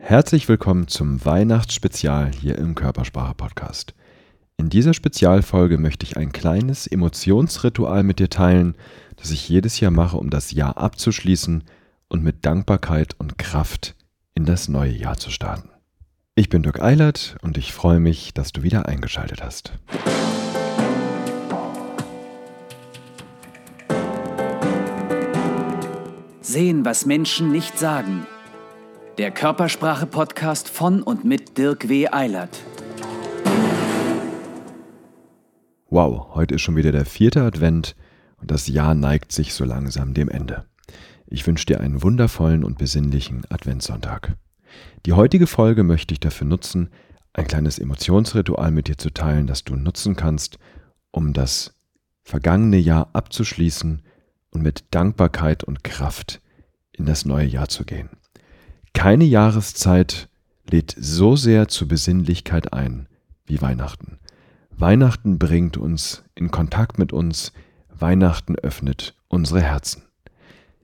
Herzlich willkommen zum Weihnachtsspezial hier im Körpersprache Podcast. In dieser Spezialfolge möchte ich ein kleines Emotionsritual mit dir teilen, das ich jedes Jahr mache, um das Jahr abzuschließen und mit Dankbarkeit und Kraft in das neue Jahr zu starten. Ich bin Dirk Eilert und ich freue mich, dass du wieder eingeschaltet hast. Sehen, was Menschen nicht sagen. Der Körpersprache-Podcast von und mit Dirk W. Eilert. Wow, heute ist schon wieder der vierte Advent und das Jahr neigt sich so langsam dem Ende. Ich wünsche dir einen wundervollen und besinnlichen Adventssonntag. Die heutige Folge möchte ich dafür nutzen, ein kleines Emotionsritual mit dir zu teilen, das du nutzen kannst, um das vergangene Jahr abzuschließen und mit Dankbarkeit und Kraft in das neue Jahr zu gehen. Keine Jahreszeit lädt so sehr zur Besinnlichkeit ein wie Weihnachten. Weihnachten bringt uns in Kontakt mit uns, Weihnachten öffnet unsere Herzen.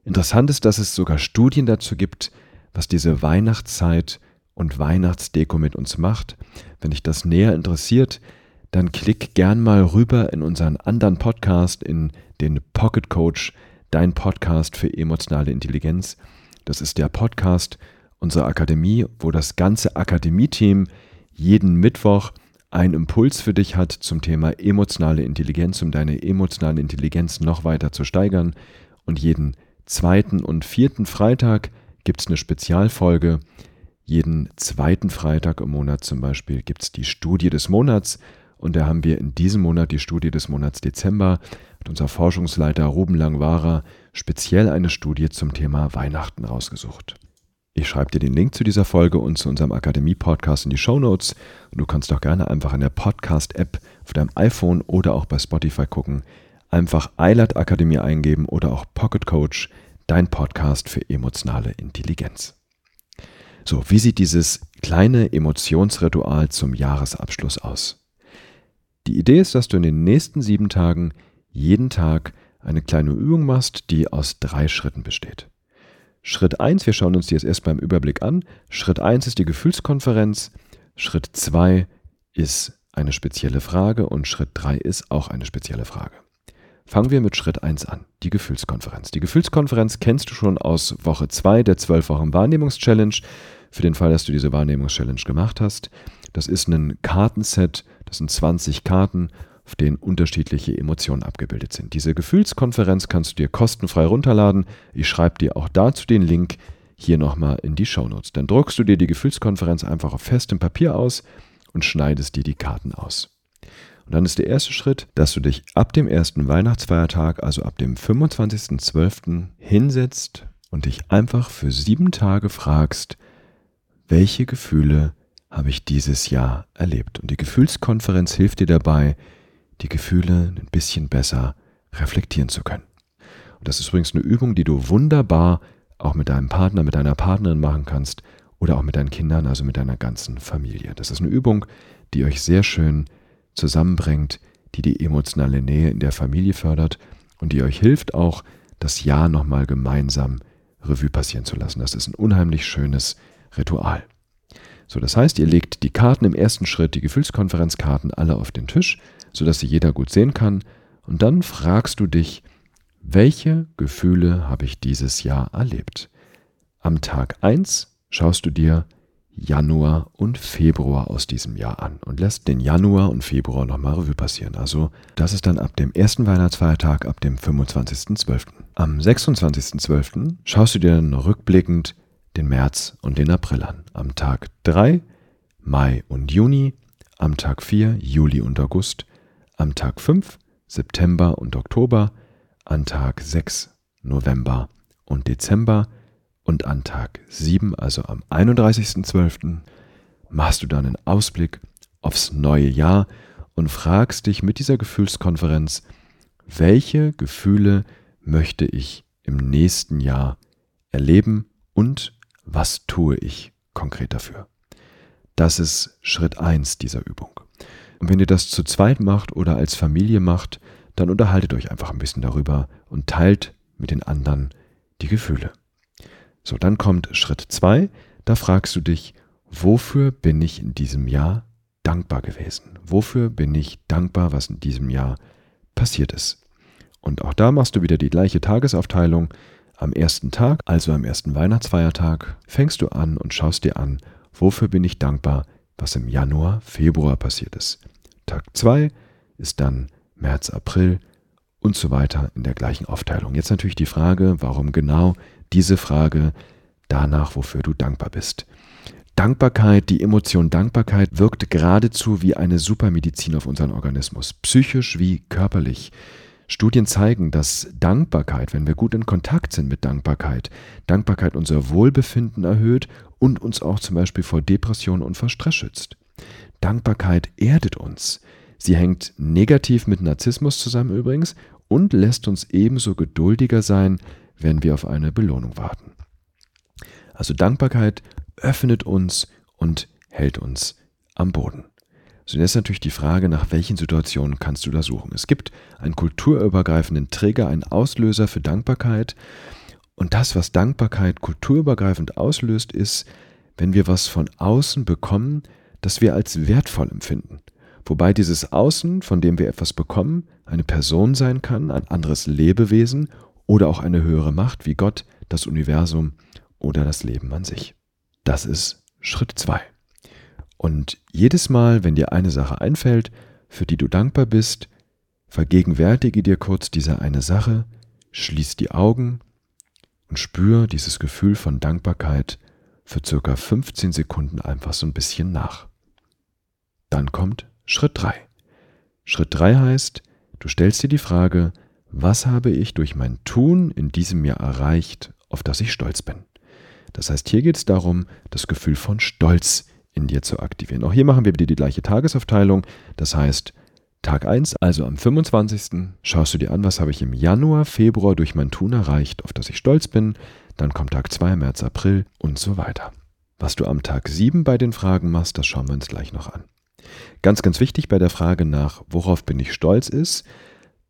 Interessant ist, dass es sogar Studien dazu gibt, was diese Weihnachtszeit und Weihnachtsdeko mit uns macht. Wenn dich das näher interessiert, dann klick gern mal rüber in unseren anderen Podcast, in den Pocket Coach, dein Podcast für emotionale Intelligenz. Das ist der Podcast unserer Akademie, wo das ganze Akademie-Team jeden Mittwoch einen Impuls für dich hat zum Thema emotionale Intelligenz, um deine emotionale Intelligenz noch weiter zu steigern. Und jeden zweiten und vierten Freitag gibt es eine Spezialfolge. Jeden zweiten Freitag im Monat zum Beispiel gibt es die Studie des Monats. Und da haben wir in diesem Monat die Studie des Monats Dezember hat unser Forschungsleiter Ruben Langwara speziell eine Studie zum Thema Weihnachten rausgesucht. Ich schreibe dir den Link zu dieser Folge und zu unserem Akademie-Podcast in die Show Notes und du kannst auch gerne einfach in der Podcast-App auf deinem iPhone oder auch bei Spotify gucken. Einfach Eilert Akademie eingeben oder auch Pocket Coach, dein Podcast für emotionale Intelligenz. So, wie sieht dieses kleine Emotionsritual zum Jahresabschluss aus? Die Idee ist, dass du in den nächsten sieben Tagen jeden Tag eine kleine Übung machst, die aus drei Schritten besteht. Schritt 1, wir schauen uns die jetzt erst beim Überblick an. Schritt 1 ist die Gefühlskonferenz. Schritt 2 ist eine spezielle Frage und Schritt 3 ist auch eine spezielle Frage. Fangen wir mit Schritt 1 an, die Gefühlskonferenz. Die Gefühlskonferenz kennst du schon aus Woche 2 der 12 Wochen Wahrnehmungs-Challenge. Für den Fall, dass du diese Wahrnehmungs-Challenge gemacht hast. Das ist ein Kartenset, das sind 20 Karten auf denen unterschiedliche Emotionen abgebildet sind. Diese Gefühlskonferenz kannst du dir kostenfrei runterladen. Ich schreibe dir auch dazu den Link hier nochmal in die Shownotes. Dann druckst du dir die Gefühlskonferenz einfach auf festem Papier aus und schneidest dir die Karten aus. Und dann ist der erste Schritt, dass du dich ab dem ersten Weihnachtsfeiertag, also ab dem 25.12., hinsetzt und dich einfach für sieben Tage fragst, welche Gefühle habe ich dieses Jahr erlebt. Und die Gefühlskonferenz hilft dir dabei, die Gefühle ein bisschen besser reflektieren zu können. Und das ist übrigens eine Übung, die du wunderbar auch mit deinem Partner, mit deiner Partnerin machen kannst oder auch mit deinen Kindern, also mit deiner ganzen Familie. Das ist eine Übung, die euch sehr schön zusammenbringt, die die emotionale Nähe in der Familie fördert und die euch hilft auch, das Jahr nochmal gemeinsam Revue passieren zu lassen. Das ist ein unheimlich schönes Ritual. So, das heißt, ihr legt die Karten im ersten Schritt, die Gefühlskonferenzkarten, alle auf den Tisch sodass sie jeder gut sehen kann. Und dann fragst du dich, welche Gefühle habe ich dieses Jahr erlebt? Am Tag 1 schaust du dir Januar und Februar aus diesem Jahr an und lässt den Januar und Februar nochmal Revue passieren. Also das ist dann ab dem ersten Weihnachtsfeiertag, ab dem 25.12. Am 26.12. schaust du dir dann rückblickend den März und den April an. Am Tag 3 Mai und Juni, am Tag 4 Juli und August, am Tag 5 September und Oktober, an Tag 6 November und Dezember und an Tag 7, also am 31.12., machst du dann einen Ausblick aufs neue Jahr und fragst dich mit dieser Gefühlskonferenz, welche Gefühle möchte ich im nächsten Jahr erleben und was tue ich konkret dafür. Das ist Schritt 1 dieser Übung. Und wenn ihr das zu zweit macht oder als Familie macht, dann unterhaltet euch einfach ein bisschen darüber und teilt mit den anderen die Gefühle. So, dann kommt Schritt 2. Da fragst du dich, wofür bin ich in diesem Jahr dankbar gewesen? Wofür bin ich dankbar, was in diesem Jahr passiert ist? Und auch da machst du wieder die gleiche Tagesaufteilung. Am ersten Tag, also am ersten Weihnachtsfeiertag, fängst du an und schaust dir an, wofür bin ich dankbar, was im Januar, Februar passiert ist. Tag 2 ist dann März, April und so weiter in der gleichen Aufteilung. Jetzt natürlich die Frage, warum genau diese Frage danach, wofür du dankbar bist. Dankbarkeit, die Emotion Dankbarkeit wirkt geradezu wie eine Supermedizin auf unseren Organismus, psychisch wie körperlich. Studien zeigen, dass Dankbarkeit, wenn wir gut in Kontakt sind mit Dankbarkeit, Dankbarkeit unser Wohlbefinden erhöht und uns auch zum Beispiel vor Depressionen und vor Stress schützt. Dankbarkeit erdet uns. Sie hängt negativ mit Narzissmus zusammen übrigens und lässt uns ebenso geduldiger sein, wenn wir auf eine Belohnung warten. Also Dankbarkeit öffnet uns und hält uns am Boden. So jetzt natürlich die Frage, nach welchen Situationen kannst du da suchen. Es gibt einen kulturübergreifenden Trigger, einen Auslöser für Dankbarkeit. Und das, was Dankbarkeit kulturübergreifend auslöst, ist, wenn wir was von außen bekommen, das wir als wertvoll empfinden. Wobei dieses Außen, von dem wir etwas bekommen, eine Person sein kann, ein anderes Lebewesen oder auch eine höhere Macht wie Gott, das Universum oder das Leben an sich. Das ist Schritt 2. Und jedes Mal, wenn dir eine Sache einfällt, für die du dankbar bist, vergegenwärtige dir kurz diese eine Sache, schließ die Augen und spür dieses Gefühl von Dankbarkeit für circa 15 Sekunden einfach so ein bisschen nach. Dann kommt Schritt 3. Schritt 3 heißt, du stellst dir die Frage, was habe ich durch mein Tun in diesem Jahr erreicht, auf das ich stolz bin. Das heißt, hier geht es darum, das Gefühl von Stolz in dir zu aktivieren. Auch hier machen wir wieder die gleiche Tagesaufteilung. Das heißt, Tag 1, also am 25. schaust du dir an, was habe ich im Januar, Februar durch mein Tun erreicht, auf das ich stolz bin. Dann kommt Tag 2, März, April und so weiter. Was du am Tag 7 bei den Fragen machst, das schauen wir uns gleich noch an. Ganz, ganz wichtig bei der Frage nach, worauf bin ich stolz ist,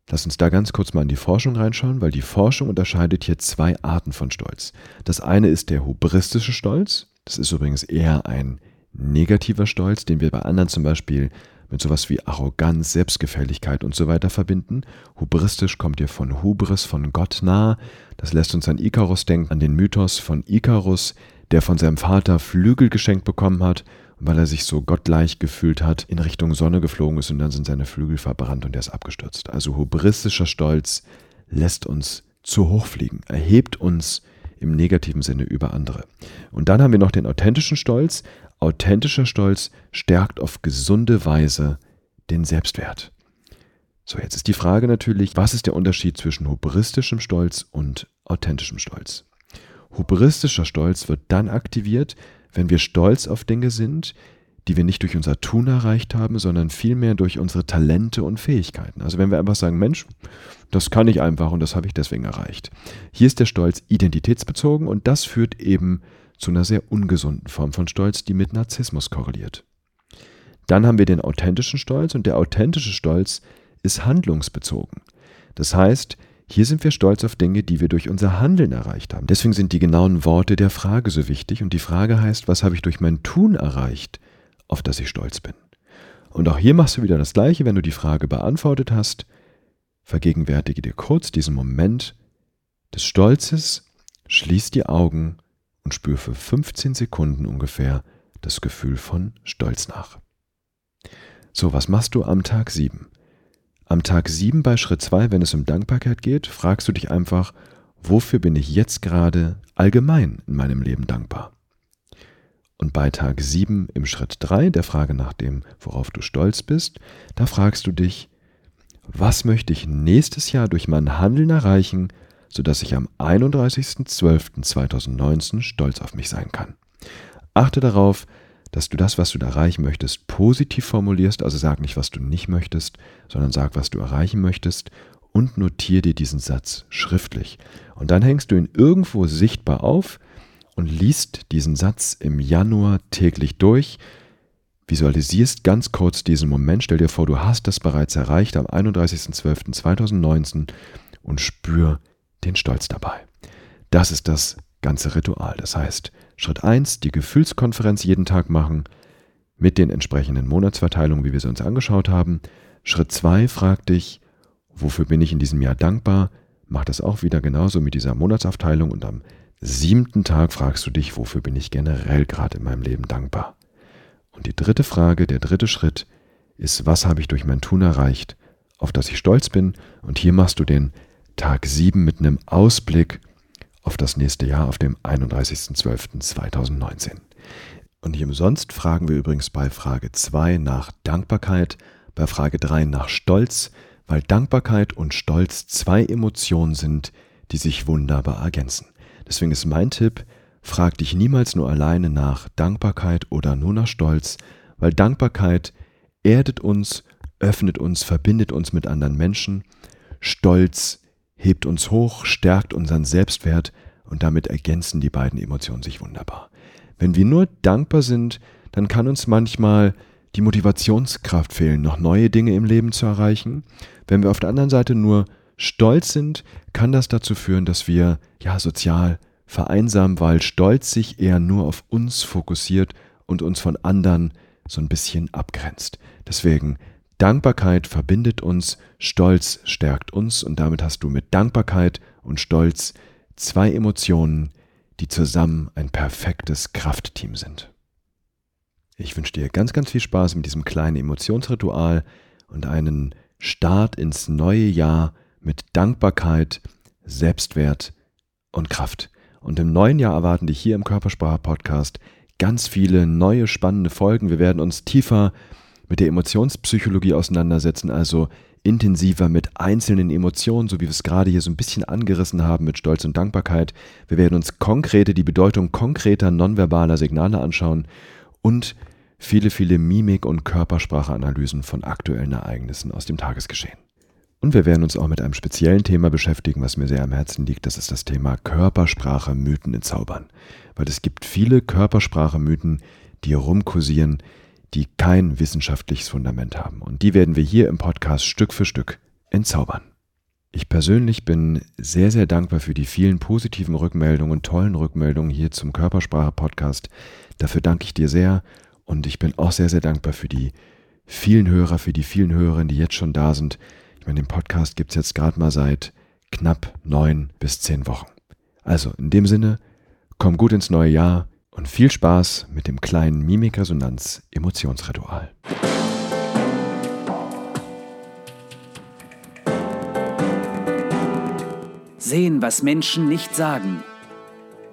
Lass uns da ganz kurz mal in die Forschung reinschauen, weil die Forschung unterscheidet hier zwei Arten von Stolz. Das eine ist der hubristische Stolz. Das ist übrigens eher ein negativer Stolz, den wir bei anderen zum Beispiel mit sowas wie Arroganz, Selbstgefälligkeit und so weiter verbinden. Hubristisch kommt hier von Hubris, von Gott nah. Das lässt uns an Ikarus denken, an den Mythos von Ikarus, der von seinem Vater Flügel geschenkt bekommen hat weil er sich so gottgleich gefühlt hat, in Richtung Sonne geflogen ist und dann sind seine Flügel verbrannt und er ist abgestürzt. Also hubristischer Stolz lässt uns zu hoch fliegen, erhebt uns im negativen Sinne über andere. Und dann haben wir noch den authentischen Stolz. Authentischer Stolz stärkt auf gesunde Weise den Selbstwert. So, jetzt ist die Frage natürlich, was ist der Unterschied zwischen hubristischem Stolz und authentischem Stolz? Hubristischer Stolz wird dann aktiviert, wenn wir stolz auf Dinge sind, die wir nicht durch unser Tun erreicht haben, sondern vielmehr durch unsere Talente und Fähigkeiten. Also wenn wir einfach sagen, Mensch, das kann ich einfach und das habe ich deswegen erreicht. Hier ist der Stolz identitätsbezogen und das führt eben zu einer sehr ungesunden Form von Stolz, die mit Narzissmus korreliert. Dann haben wir den authentischen Stolz und der authentische Stolz ist handlungsbezogen. Das heißt, hier sind wir stolz auf Dinge, die wir durch unser Handeln erreicht haben. Deswegen sind die genauen Worte der Frage so wichtig und die Frage heißt, was habe ich durch mein Tun erreicht, auf das ich stolz bin? Und auch hier machst du wieder das Gleiche, wenn du die Frage beantwortet hast. Vergegenwärtige dir kurz diesen Moment des Stolzes, schließ die Augen und spür für 15 Sekunden ungefähr das Gefühl von Stolz nach. So, was machst du am Tag 7? Am Tag 7 bei Schritt 2, wenn es um Dankbarkeit geht, fragst du dich einfach, wofür bin ich jetzt gerade allgemein in meinem Leben dankbar? Und bei Tag 7 im Schritt 3, der Frage nach dem, worauf du stolz bist, da fragst du dich, was möchte ich nächstes Jahr durch mein Handeln erreichen, sodass ich am 31.12.2019 stolz auf mich sein kann. Achte darauf, dass du das, was du erreichen möchtest, positiv formulierst. Also sag nicht, was du nicht möchtest, sondern sag, was du erreichen möchtest und notiere dir diesen Satz schriftlich. Und dann hängst du ihn irgendwo sichtbar auf und liest diesen Satz im Januar täglich durch. Visualisierst ganz kurz diesen Moment. Stell dir vor, du hast das bereits erreicht am 31.12.2019 und spür den Stolz dabei. Das ist das ganze Ritual. Das heißt, Schritt 1, die Gefühlskonferenz jeden Tag machen mit den entsprechenden Monatsverteilungen, wie wir sie uns angeschaut haben. Schritt 2, frag dich, wofür bin ich in diesem Jahr dankbar? Mach das auch wieder genauso mit dieser Monatsaufteilung und am siebten Tag fragst du dich, wofür bin ich generell gerade in meinem Leben dankbar? Und die dritte Frage, der dritte Schritt ist, was habe ich durch mein Tun erreicht, auf das ich stolz bin? Und hier machst du den Tag 7 mit einem Ausblick auf das nächste Jahr, auf dem 31.12.2019. Und nicht umsonst fragen wir übrigens bei Frage 2 nach Dankbarkeit, bei Frage 3 nach Stolz, weil Dankbarkeit und Stolz zwei Emotionen sind, die sich wunderbar ergänzen. Deswegen ist mein Tipp, frag dich niemals nur alleine nach Dankbarkeit oder nur nach Stolz, weil Dankbarkeit erdet uns, öffnet uns, verbindet uns mit anderen Menschen. Stolz hebt uns hoch, stärkt unseren Selbstwert und damit ergänzen die beiden Emotionen sich wunderbar. Wenn wir nur dankbar sind, dann kann uns manchmal die Motivationskraft fehlen, noch neue Dinge im Leben zu erreichen. Wenn wir auf der anderen Seite nur stolz sind, kann das dazu führen, dass wir ja sozial vereinsamen, weil Stolz sich eher nur auf uns fokussiert und uns von anderen so ein bisschen abgrenzt. Deswegen Dankbarkeit verbindet uns, Stolz stärkt uns und damit hast du mit Dankbarkeit und Stolz zwei Emotionen, die zusammen ein perfektes Kraftteam sind. Ich wünsche dir ganz, ganz viel Spaß mit diesem kleinen Emotionsritual und einen Start ins neue Jahr mit Dankbarkeit, Selbstwert und Kraft. Und im neuen Jahr erwarten dich hier im Körpersprache-Podcast ganz viele neue spannende Folgen. Wir werden uns tiefer mit der Emotionspsychologie auseinandersetzen, also intensiver mit einzelnen Emotionen, so wie wir es gerade hier so ein bisschen angerissen haben mit Stolz und Dankbarkeit. Wir werden uns konkrete, die Bedeutung konkreter nonverbaler Signale anschauen und viele, viele Mimik- und Körperspracheanalysen von aktuellen Ereignissen aus dem Tagesgeschehen. Und wir werden uns auch mit einem speziellen Thema beschäftigen, was mir sehr am Herzen liegt. Das ist das Thema Körpersprache, Mythen in Zaubern. Weil es gibt viele Körpersprache-Mythen, die herumkursieren, die kein wissenschaftliches Fundament haben. Und die werden wir hier im Podcast Stück für Stück entzaubern. Ich persönlich bin sehr, sehr dankbar für die vielen positiven Rückmeldungen, tollen Rückmeldungen hier zum Körpersprache-Podcast. Dafür danke ich dir sehr und ich bin auch sehr, sehr dankbar für die vielen Hörer, für die vielen Hörerinnen, die jetzt schon da sind. Ich meine, den Podcast gibt es jetzt gerade mal seit knapp neun bis zehn Wochen. Also in dem Sinne, komm gut ins neue Jahr und viel Spaß mit dem kleinen Mimikresonanz-Emotionsritual. Sehen, was Menschen nicht sagen.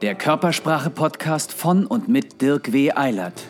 Der Körpersprache-Podcast von und mit Dirk W. Eilert.